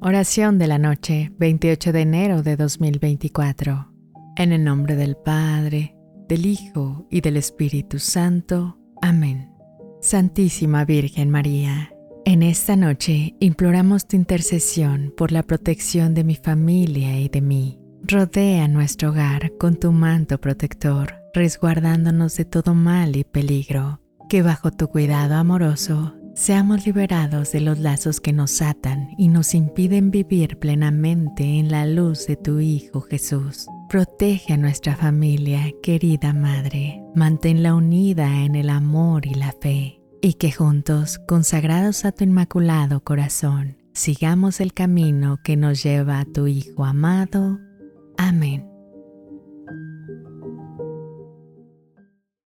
Oración de la noche, 28 de enero de 2024. En el nombre del Padre, del Hijo y del Espíritu Santo. Amén. Santísima Virgen María, en esta noche imploramos tu intercesión por la protección de mi familia y de mí. Rodea nuestro hogar con tu manto protector, resguardándonos de todo mal y peligro. Que bajo tu cuidado amoroso seamos liberados de los lazos que nos atan y nos impiden vivir plenamente en la luz de tu Hijo Jesús. Protege a nuestra familia, querida Madre, manténla unida en el amor y la fe, y que juntos, consagrados a tu inmaculado corazón, sigamos el camino que nos lleva a tu Hijo amado. Amén.